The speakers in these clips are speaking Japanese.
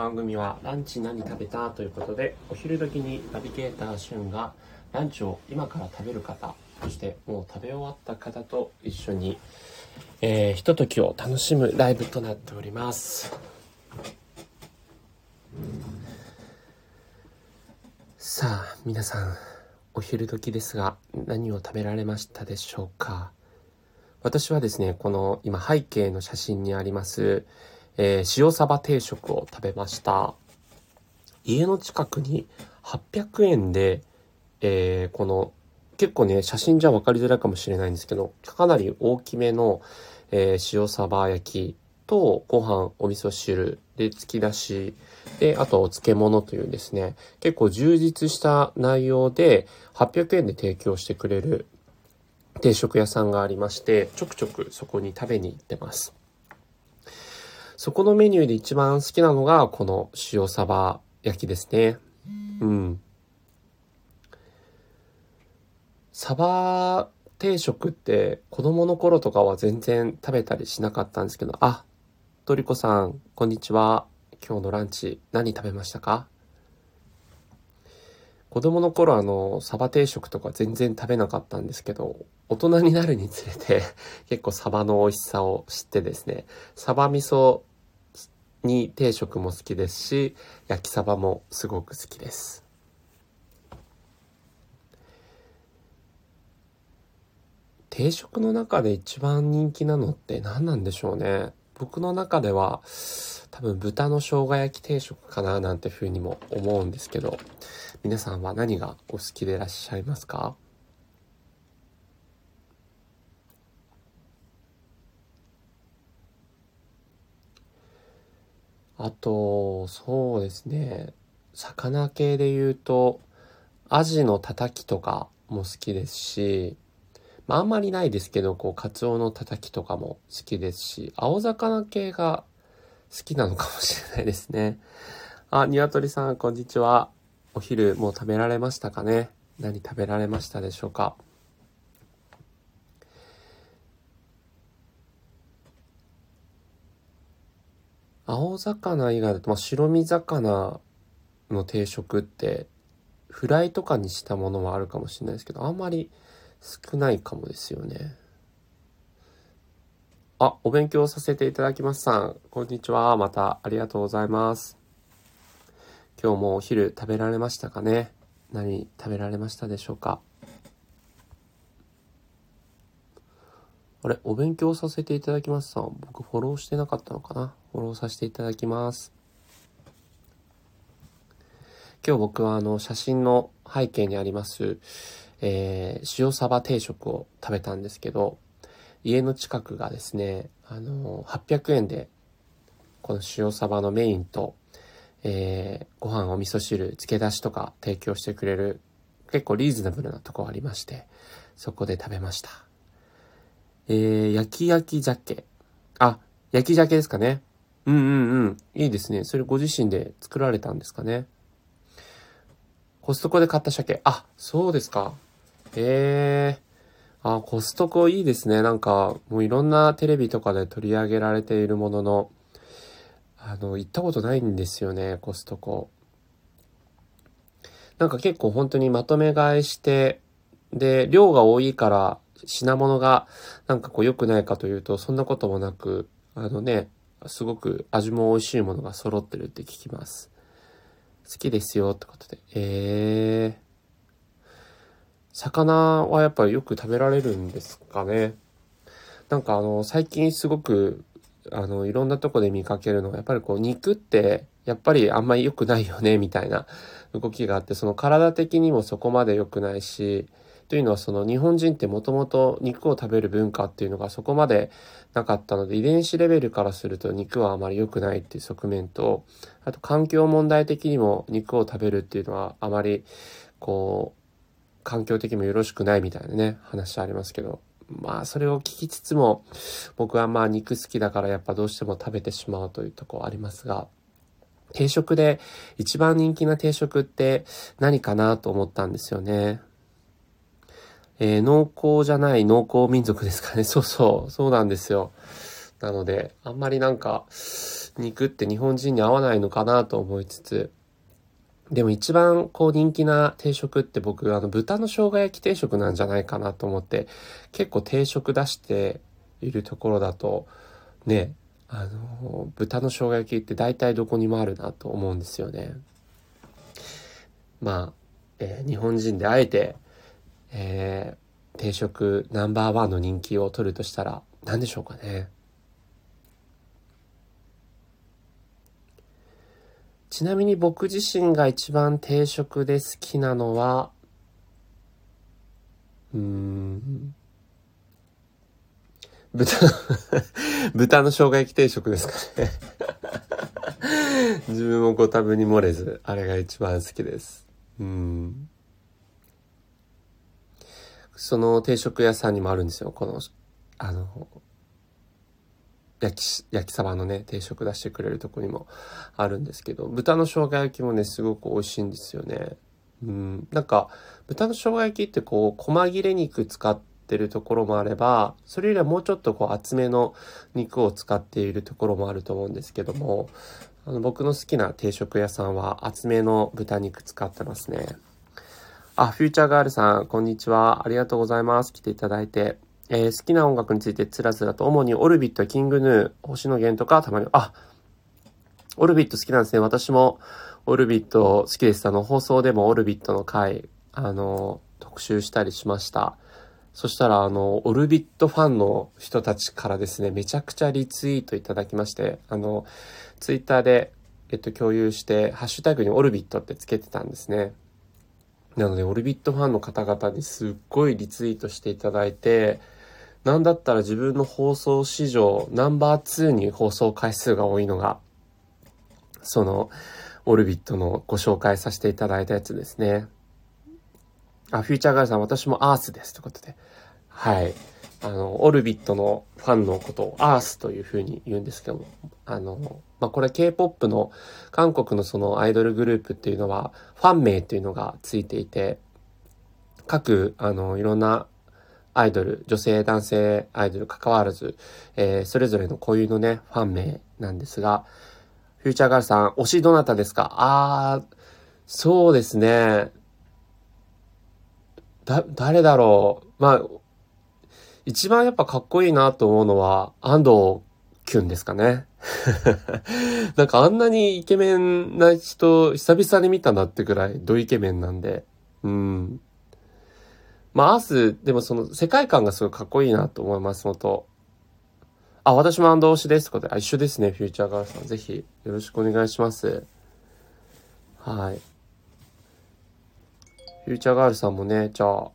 番組はランチ何食べたということでお昼時にナビゲーターシュンがランチを今から食べる方そしてもう食べ終わった方と一緒に、えー、ひとときを楽しむライブとなっております。さあ皆さんお昼時ですが何を食べられましたでしょうか？私はですねこの今背景の写真にありますえー、塩サバ定食を食べました。家の近くに800円で、えー、この結構ね、写真じゃ分かりづらいかもしれないんですけど、かなり大きめの、えー、塩サバ焼きとご飯、お味噌汁で突き出しで、あとお漬物というですね、結構充実した内容で800円で提供してくれる定食屋さんがありまして、ちょくちょくそこに食べに行ってます。そこのメニューで一番好きなのが、この塩サバ焼きですね。うん。サバ定食って子供の頃とかは全然食べたりしなかったんですけど、あ、トリコさん、こんにちは。今日のランチ何食べましたか？子供の頃あの、サバ定食とか全然食べなかったんですけど、大人になるにつれて結構サバの美味しさを知ってですね、サバ味噌に定食も好きですし、焼きサバもすごく好きです。定食の中で一番人気なのって何なんでしょうね。僕の中では多分豚の生姜焼き定食かななんてふうにも思うんですけど、皆さんは何がお好きでいらっしゃいますか？あと、そうですね。魚系で言うと、アジのたたきとかも好きですし、まああんまりないですけど、こう、カツオのたたきとかも好きですし、青魚系が好きなのかもしれないですね。あ、ニワトリさん、こんにちは。お昼もう食べられましたかね？何食べられましたでしょうか？青魚以外だと、まあ、白身魚の定食って、フライとかにしたものもあるかもしれないですけど、あんまり少ないかもですよね。あ、お勉強させていただきますさん。こんにちは。またありがとうございます。今日もお昼食べられましたかね？何食べられましたでしょうか？あれ、お勉強させていただきますさん。僕フォローしてなかったのかな？フォローさせていただきます。今日僕はあの写真の背景にあります、えー、塩サバ定食を食べたんですけど、家の近くがですね、あの、800円で、この塩サバのメインと、えー、ご飯、お味噌汁、漬け出しとか提供してくれる、結構リーズナブルなとこありまして、そこで食べました。えー、焼き焼き鮭。あ、焼き鮭ですかね。うんうんうん。いいですね。それご自身で作られたんですかね。コストコで買った鮭。あ、そうですか。へえ。あ、コストコいいですね。なんか、もういろんなテレビとかで取り上げられているものの、あの、行ったことないんですよね、コストコ。なんか結構本当にまとめ買いして、で、量が多いから品物がなんかこう良くないかというと、そんなこともなく、あのね、すごく味も美味しいものが揃ってるって聞きます。好きですよってことで。えー。魚はやっぱりよく食べられるんですかね。なんかあの、最近すごく、あの、いろんなとこで見かけるのが、やっぱりこう、肉って、やっぱりあんまり良くないよね、みたいな動きがあって、その体的にもそこまで良くないし、というのはその日本人ってもともと肉を食べる文化っていうのがそこまでなかったので遺伝子レベルからすると肉はあまり良くないっていう側面とあと環境問題的にも肉を食べるっていうのはあまりこう環境的にもよろしくないみたいなね話ありますけどまあそれを聞きつつも僕はまあ肉好きだからやっぱどうしても食べてしまうというとこありますが定食で一番人気な定食って何かなと思ったんですよね。えー、濃厚じゃない濃厚民族ですかね。そうそう、そうなんですよ。なので、あんまりなんか、肉って日本人に合わないのかなと思いつつ、でも一番こう人気な定食って僕あの豚の生姜焼き定食なんじゃないかなと思って結構定食出しているところだとねあの豚の生姜焼きって大体どこにもあるなと思うんですよね。まあ、えー、日本人であえて、えー、定食ナンバーワンの人気を取るとしたら何でしょうかね。ちなみに僕自身が一番定食で好きなのは、うん、豚、豚の生姜焼き定食ですかね 自分もご多分に漏れず、あれが一番好きです。うん。その定食屋さんにもあるんですよ。この、あの、焼き、焼きサバのね、定食出してくれるとこにもあるんですけど、豚の生姜焼きもね、すごく美味しいんですよね。うん。なんか、豚の生姜焼きってこう、細切れ肉使ってるところもあれば、それよりはもうちょっとこう、厚めの肉を使っているところもあると思うんですけども、あの、僕の好きな定食屋さんは厚めの豚肉使ってますね。あ、フューチャーガールさん、こんにちは。ありがとうございます。来ていただいて。えー、好きな音楽についてつらつらと、主にオルビット、キングヌー、星野源とかたまに、あ、オルビット好きなんですね。私もオルビット好きです。あの、放送でもオルビットの回、あの、特集したりしました。そしたら、あの、オルビットファンの人たちからですね、めちゃくちゃリツイートいただきまして、あの、ツイッターで、えっと、共有して、ハッシュタグにオルビットってつけてたんですね。なので、オルビットファンの方々にすっごいリツイートしていただいて、なんだったら自分の放送史上ナンバー2に放送回数が多いのが、その、オルビットのご紹介させていただいたやつですね。あ、フューチャーガールさん、私もアースです。ということで。はい。あの、オルビットのファンのことをアースというふうに言うんですけども、あの、まあ、これ K-POP の韓国のそのアイドルグループっていうのは、ファン名っていうのがついていて、各、あの、いろんなアイドル、女性、男性アイドル関わらず、えー、それぞれの固有のね、ファン名なんですが、フューチャーガールさん、推しどなたですか？あー、そうですね。だ、誰だろう？まあ、一番やっぱかっこいいなと思うのは、安藤キュンですかね。なんかあんなにイケメンな人、久々に見たなってくらいドイケメンなんで、うん。まあ、アース、でもその世界観がすごいかっこいいなと思いますのと、あ、私も安藤推しです。ということで、あ、一緒ですね、フューチャーガールさん。ぜひ、よろしくお願いします。はい。フューチャーガールさんもね、じゃあ、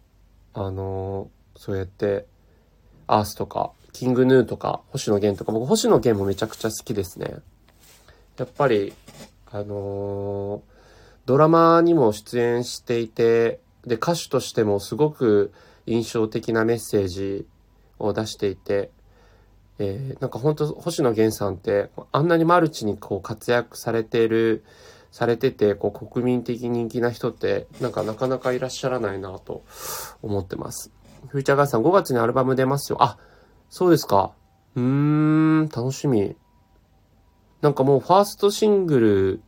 あのー、そうやって、アースとか、キングヌーとか、星野源とか、僕、星野源もめちゃくちゃ好きですね。やっぱり、あのー、ドラマにも出演していて、で、歌手としてもすごく印象的なメッセージを出していて、えー、なんか本当星野源さんってあんなにマルチにこう活躍されている、されてて、こう国民的人気な人ってなんかなかなかいらっしゃらないなと思ってます。フューチャーガーさん5月にアルバム出ますよ。あ、そうですか。うーん、楽しみ。なんかもうファーストシングル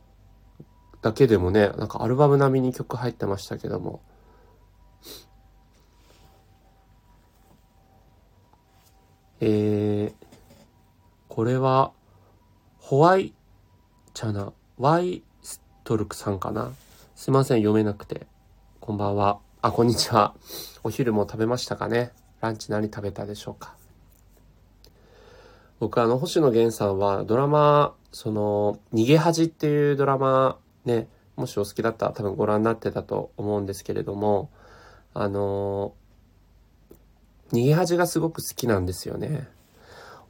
だけでもね、なんかアルバム並みに曲入ってましたけども。えー、これは、ホワイ、ちゃな、ワイストルクさんかなすいません、読めなくて。こんばんは。あ、こんにちは。お昼も食べましたかね？ランチ何食べたでしょうか？僕あの、星野源さんはドラマ、その、逃げ恥っていうドラマね、もしお好きだったら多分ご覧になってたと思うんですけれども、あの逃げ恥がすごく好きなんですよね。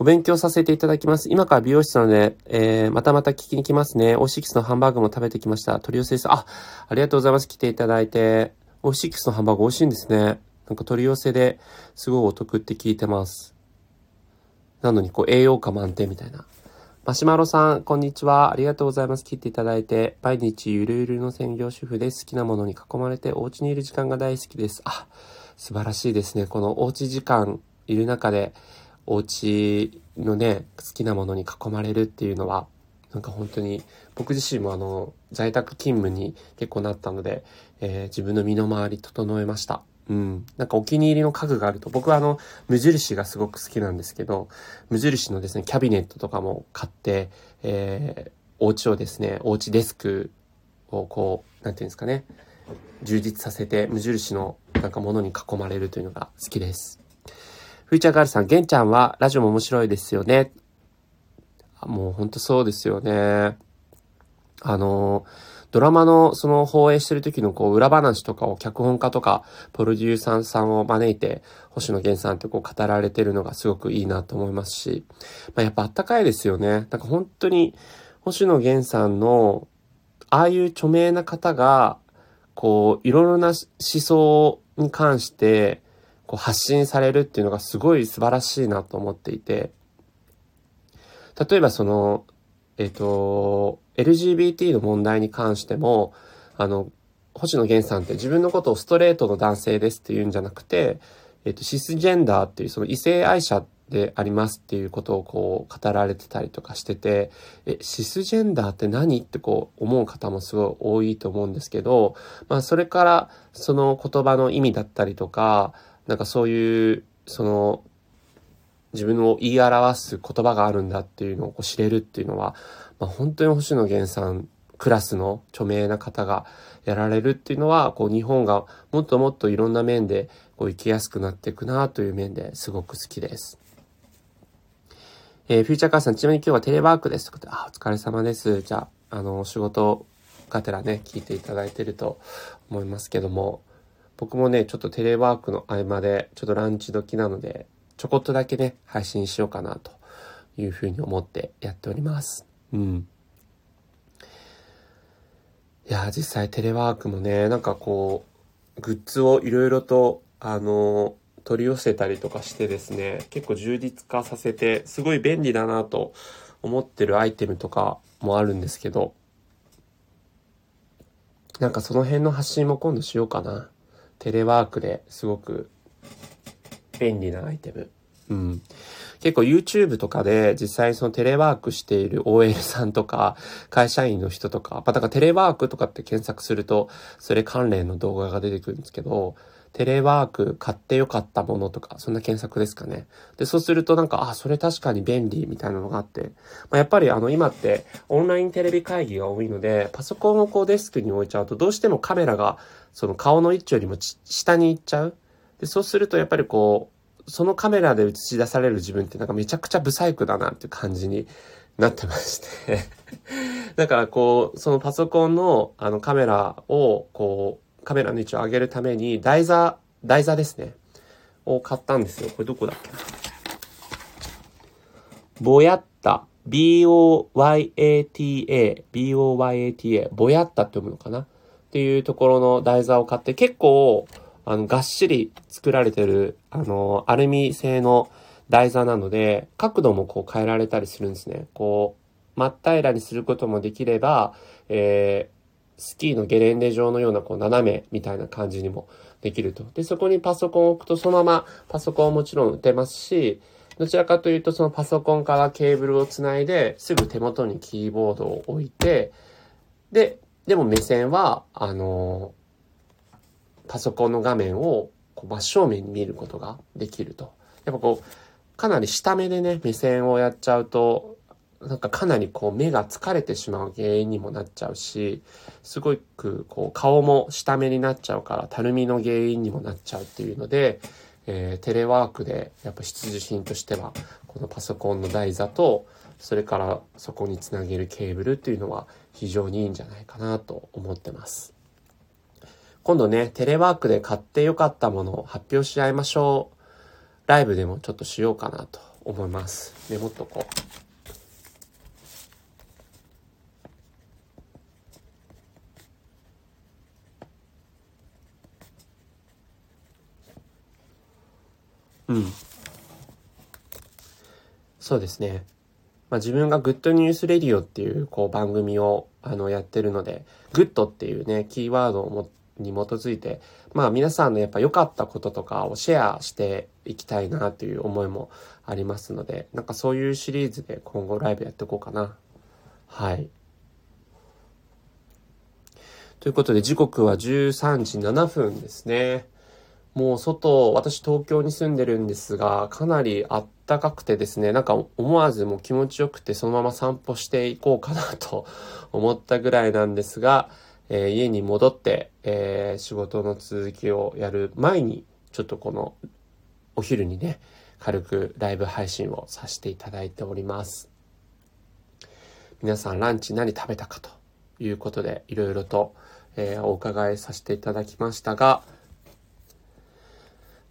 お勉強させていただきます。今から美容室なので、えー、またまた聞きに来ますね。オシックスのハンバーグも食べてきました。取り寄せです。あ、ありがとうございます。来ていただいて。オーシックスのハンバーグ美味しいんですね。なんか取り寄せですごいお得って聞いてます。なのにこう栄養価満点みたいな。マシュマロさん、こんにちは。ありがとうございます。切っていただいて。毎日ゆるゆるの専業主婦で好きなものに囲まれてお家にいる時間が大好きです。あ、素晴らしいですね。このおうち時間いる中で、お家のね、好きなものに囲まれるっていうのは、なんか本当に、僕自身もあの、在宅勤務に結構なったので、えー、自分の身の回り整えました。うん。なんかお気に入りの家具があると、僕はあの、無印がすごく好きなんですけど、無印のですね、キャビネットとかも買って、えー、お家をですね、お家デスクをこう、なんていうんですかね、充実させて、無印のなんか物に囲まれるというのが好きです。フューチャーガールさん、ゲンちゃんはラジオも面白いですよね。もうほんとそうですよね。あの、ドラマのその放映してる時のこう裏話とかを脚本家とかプロデューサーさんを招いて星野源さんってこう語られてるのがすごくいいなと思いますし、まあ、やっぱあったかいですよね。なんか本当に星野源さんのああいう著名な方がこういろいろな思想に関してこう発信されるっていうのがすごい素晴らしいなと思っていて、例えばその、えっ、ー、と、LGBT の問題に関しても、あの、星野源さんって自分のことをストレートの男性ですって言うんじゃなくて、えっ、ー、と、シスジェンダーっていうその異性愛者でありますっていうことをこう語られてたりとかしてて、え、シスジェンダーって何ってこう思う方もすごい多いと思うんですけど、まあそれからその言葉の意味だったりとか、なんかそういう、その自分を言い表す言葉があるんだっていうのをこう知れるっていうのは、まあ、本当に星野源さんクラスの著名な方がやられるっていうのは、こう日本がもっともっといろんな面でこう生きやすくなっていくなという面ですごく好きです。えー、フューチャーカーさん、ちなみに今日はテレワークです。とかあ、お疲れ様です。じゃあ、あの、仕事がてらね、聞いていただいてると思いますけども、僕もね、ちょっとテレワークの合間で、ちょっとランチ時なので、ちょこっとだけね、配信しようかなというふうに思ってやっております。うん。いや、実際テレワークもね、なんかこう、グッズをいろいろと、あの、取り寄せたりとかしてですね、結構充実化させて、すごい便利だなと思ってるアイテムとかもあるんですけど、なんかその辺の発信も今度しようかな。テレワークですごく便利なアイテム。うん。結構 YouTube とかで実際そのテレワークしている OL さんとか会社員の人とか、まあ、だからテレワークとかって検索するとそれ関連の動画が出てくるんですけど、テレワーク買ってよかったものとか、そんな検索ですかね。で、そうするとなんか、あ、それ確かに便利みたいなのがあって、まあ、やっぱりあの今ってオンラインテレビ会議が多いので、パソコンをこうデスクに置いちゃうとどうしてもカメラがその顔の位置よりも下に行っちゃう。で、そうするとやっぱりこう、そのカメラで映し出される自分ってなんかめちゃくちゃブサイクだなっていう感じになってまして だからこう、そのパソコンのあのカメラをこう、カメラの位置を上げるために台座、台座ですね。を買ったんですよ。これどこだっけな。ボヤッタ。B-O-Y-A-T-A。B-O-Y-A-T-A。ボヤッタって読むのかなっていうところの台座を買って結構あの、がっしり作られてる、あの、アルミ製の台座なので、角度もこう変えられたりするんですね。こう、真っ平らにすることもできれば、えー、スキーのゲレンデ状のようなこう斜めみたいな感じにもできると。で、そこにパソコンを置くとそのままパソコンはもちろん打てますし、どちらかというとそのパソコンからケーブルをつないですぐ手元にキーボードを置いて、で、でも目線は、あのパソコンの画面をこう真正面に見ることができると。やっぱこう、かなり下目でね、目線をやっちゃうと、なんかかなりこう目が疲れてしまう原因にもなっちゃうし、すごくこう顔も下目になっちゃうからたるみの原因にもなっちゃうっていうので、えー、テレワークでやっぱ必需品としてはこのパソコンの台座とそれからそこにつなげるケーブルっていうのは非常にいいんじゃないかなと思ってます。今度ね、テレワークで買ってよかったものを発表し合いましょう。ライブでもちょっとしようかなと思います。メモっとこう。うん。そうですね。まあ、自分がグッドニュースレディオっていうこう番組をあのやってるので、グッドっていうね、キーワードを持って、に基づいて、まあ皆さんのやっぱ良かったこととかをシェアしていきたいなという思いもありますので、なんかそういうシリーズで今後ライブやっていこうかな。はい。ということで時刻は13時7分ですね。もう外、私東京に住んでるんですが、かなりあったかくてですね、なんか思わずもう気持ちよくてそのまま散歩していこうかなと思ったぐらいなんですが、えー、家に戻って、えー、仕事の続きをやる前に、ちょっとこのお昼にね、軽くライブ配信をさせていただいております。皆さんランチ何食べたかということで、いろいろと、えー、お伺いさせていただきましたが、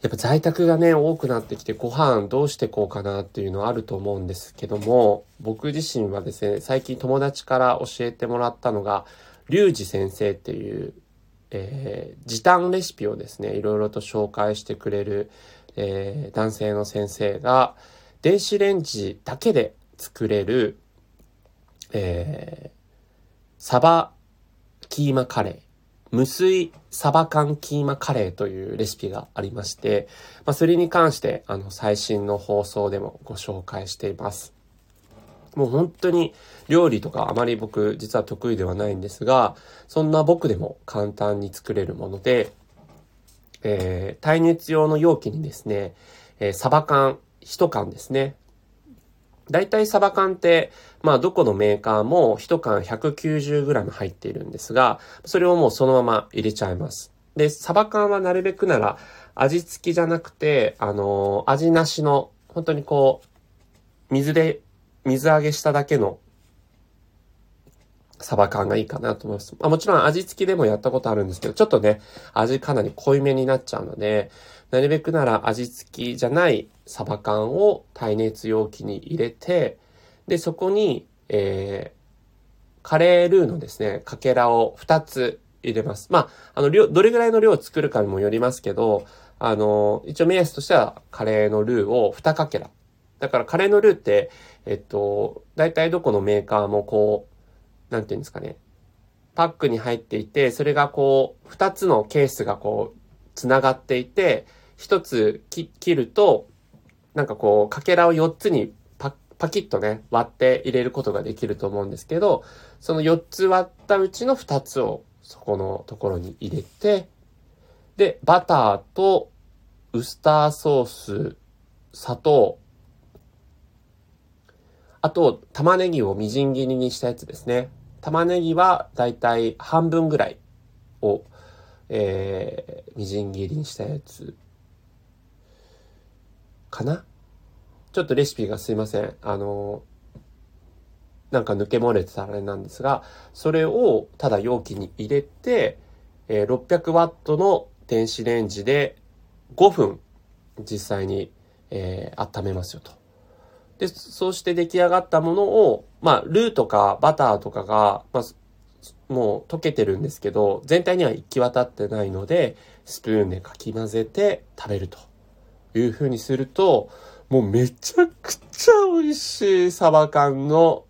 やっぱ在宅がね、多くなってきてご飯どうしてこうかなっていうのはあると思うんですけども、僕自身はですね、最近友達から教えてもらったのが、リュウジ先生っていう、えー、時短レシピをですね、いろいろと紹介してくれる、えー、男性の先生が、電子レンジだけで作れる、えー、サバキーマカレー。無水サバ缶キーマカレーというレシピがありまして、まあ、それに関して、あの、最新の放送でもご紹介しています。もう本当に料理とかあまり僕実は得意ではないんですが、そんな僕でも簡単に作れるもので、えー、耐熱用の容器にですね、えー、サバ缶1缶ですね。だいたいサバ缶って、まあどこのメーカーも1缶 190g 入っているんですが、それをもうそのまま入れちゃいます。で、サバ缶はなるべくなら味付きじゃなくて、あのー、味なしの、本当にこう、水で水揚げしただけのサバ缶がいいかなと思います。まあ、もちろん味付きでもやったことあるんですけど、ちょっとね、味かなり濃いめになっちゃうので、なるべくなら味付きじゃないサバ缶を耐熱容器に入れて、で、そこに、えー、カレールーのですね、かけらを2つ入れます。まあ、あの、量、どれぐらいの量を作るかにもよりますけど、あの、一応目安としてはカレーのルーを2かけら。だからカレーのルーって、えっと、大体どこのメーカーもこう、なんていうんですかね。パックに入っていて、それがこう、二つのケースがこう、つながっていて、一つ切ると、なんかこう、かけらを四つにパパキッとね、割って入れることができると思うんですけど、その四つ割ったうちの二つをそこのところに入れて、で、バターとウスターソース、砂糖、あと、玉ねぎをみじん切りにしたやつですね。玉ねぎはだいたい半分ぐらいを、えー、みじん切りにしたやつかな？ちょっとレシピがすいません。あの、なんか抜け漏れてたあれなんですが、それをただ容器に入れて、えー、600ワットの電子レンジで5分実際に、えー、温めますよと。で、そうして出来上がったものを、まあ、ルーとかバターとかが、まあ、もう溶けてるんですけど、全体には行き渡ってないので、スプーンでかき混ぜて食べるという風にすると、もうめちゃくちゃ美味しいサバ缶の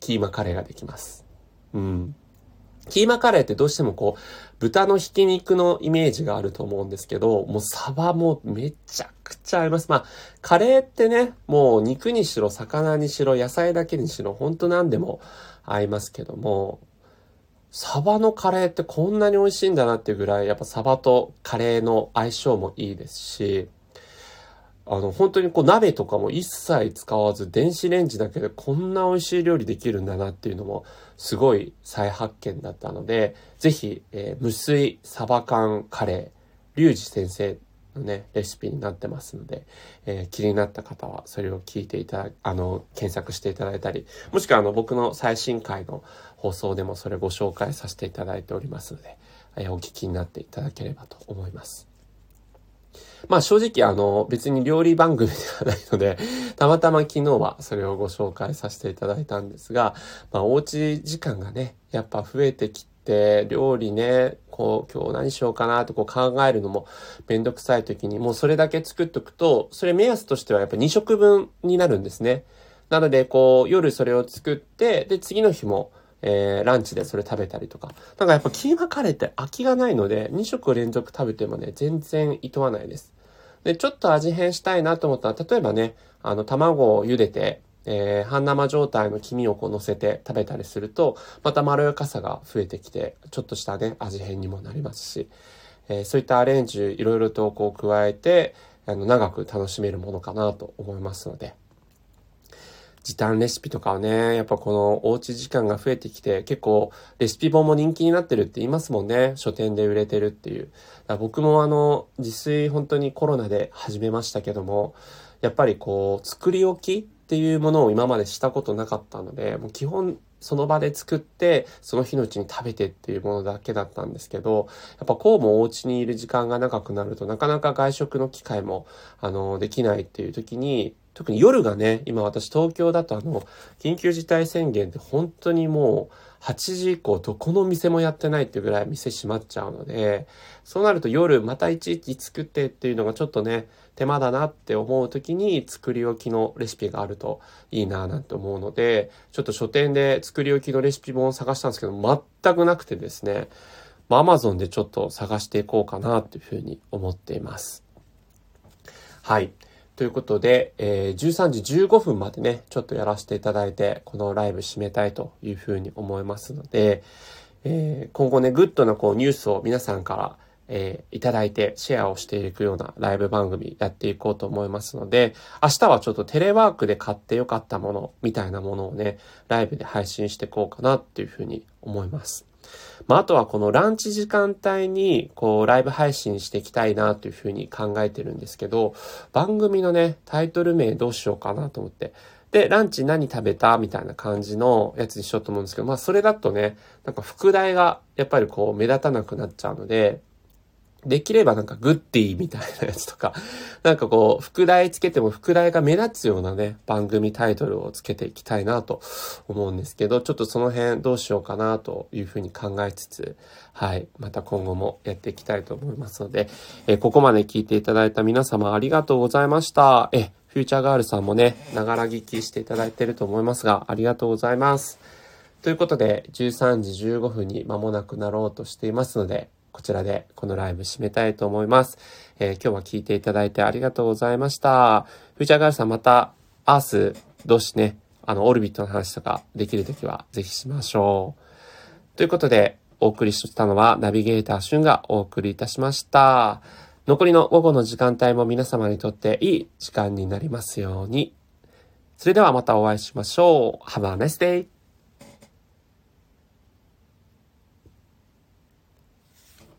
キーマカレーができます。うん。キーマカレーってどうしてもこう、豚のひき肉のイメージがあると思うんですけど、もうサバもめちゃくちゃ合います。まあ、カレーってね、もう肉にしろ、魚にしろ、野菜だけにしろ、ほんと何でも合いますけども、サバのカレーってこんなに美味しいんだなっていうぐらい、やっぱサバとカレーの相性もいいですし、あの、本当にこう鍋とかも一切使わず電子レンジだけでこんな美味しい料理できるんだなっていうのもすごい再発見だったので、ぜひ、えー、無水サバ缶カレー、リュウジ先生のね、レシピになってますので、えー、気になった方はそれを聞いていただ、あの、検索していただいたり、もしくはあの、僕の最新回の放送でもそれご紹介させていただいておりますので、えー、お聞きになっていただければと思います。まあ正直あの別に料理番組ではないので、たまたま昨日はそれをご紹介させていただいたんですが、まあおうち時間がね、やっぱ増えてきて、料理ね、こう今日何しようかなとこう考えるのもめんどくさい時にもうそれだけ作っとくと、それ目安としてはやっぱ2食分になるんですね。なのでこう夜それを作って、で次の日もえー、ランチでそれ食べたりとか。なんかやっぱキーマカレーって飽きがないので、2食連続食べてもね、全然厭わないです。で、ちょっと味変したいなと思ったら、例えばね、あの、卵を茹でて、えー、半生状態の黄身をこう乗せて食べたりすると、またまろやかさが増えてきて、ちょっとしたね、味変にもなりますし、えー、そういったアレンジいろいろとこう加えて、あの、長く楽しめるものかなと思いますので、時短レシピとかはね、やっぱこのおうち時間が増えてきて、結構レシピ本も人気になってるって言いますもんね。書店で売れてるっていう。僕もあの、自炊本当にコロナで始めましたけども、やっぱりこう、作り置きっていうものを今までしたことなかったので、もう基本その場で作って、その日のうちに食べてっていうものだけだったんですけど、やっぱこうもお家にいる時間が長くなるとなかなか外食の機会も、あの、できないっていう時に、特に夜がね、今私東京だとあの、緊急事態宣言って本当にもう8時以降どこの店もやってないっていうぐらい店閉まっちゃうので、そうなると夜またいちいち作ってっていうのがちょっとね、手間だなって思う時に作り置きのレシピがあるといいなぁなんて思うので、ちょっと書店で作り置きのレシピ本を探したんですけど、全くなくてですね、まあ、Amazon でちょっと探していこうかなっていうふうに思っています。はい。ということで、えー、13時15分までね、ちょっとやらせていただいて、このライブ締めたいというふうに思いますので、えー、今後ね、グッドなこうニュースを皆さんから、えー、いただいてシェアをしていくようなライブ番組やっていこうと思いますので、明日はちょっとテレワークで買ってよかったものみたいなものをね、ライブで配信していこうかなっていうふうに思います。まあ、あとはこのランチ時間帯に、こう、ライブ配信していきたいなというふうに考えてるんですけど、番組のね、タイトル名どうしようかなと思って。で、ランチ何食べたみたいな感じのやつにしようと思うんですけど、まあ、それだとね、なんか副題がやっぱりこう、目立たなくなっちゃうので、できればなんかグッディみたいなやつとか、なんかこう、副題つけても副題が目立つようなね、番組タイトルをつけていきたいなと思うんですけど、ちょっとその辺どうしようかなというふうに考えつつ、はい、また今後もやっていきたいと思いますので、えー、ここまで聞いていただいた皆様ありがとうございました。え、フューチャーガールさんもね、ながら聞きしていただいてると思いますが、ありがとうございます。ということで、13時15分に間もなくなろうとしていますので、こちらでこのライブ締めたいと思います。えー、今日は聞いていただいてありがとうございました。フューチャーガールさんまた、アース、同士ね、あの、オルビットの話とかできるときはぜひしましょう。ということで、お送りしたのはナビゲーターシュンがお送りいたしました。残りの午後の時間帯も皆様にとっていい時間になりますように。それではまたお会いしましょう。Have a nice day!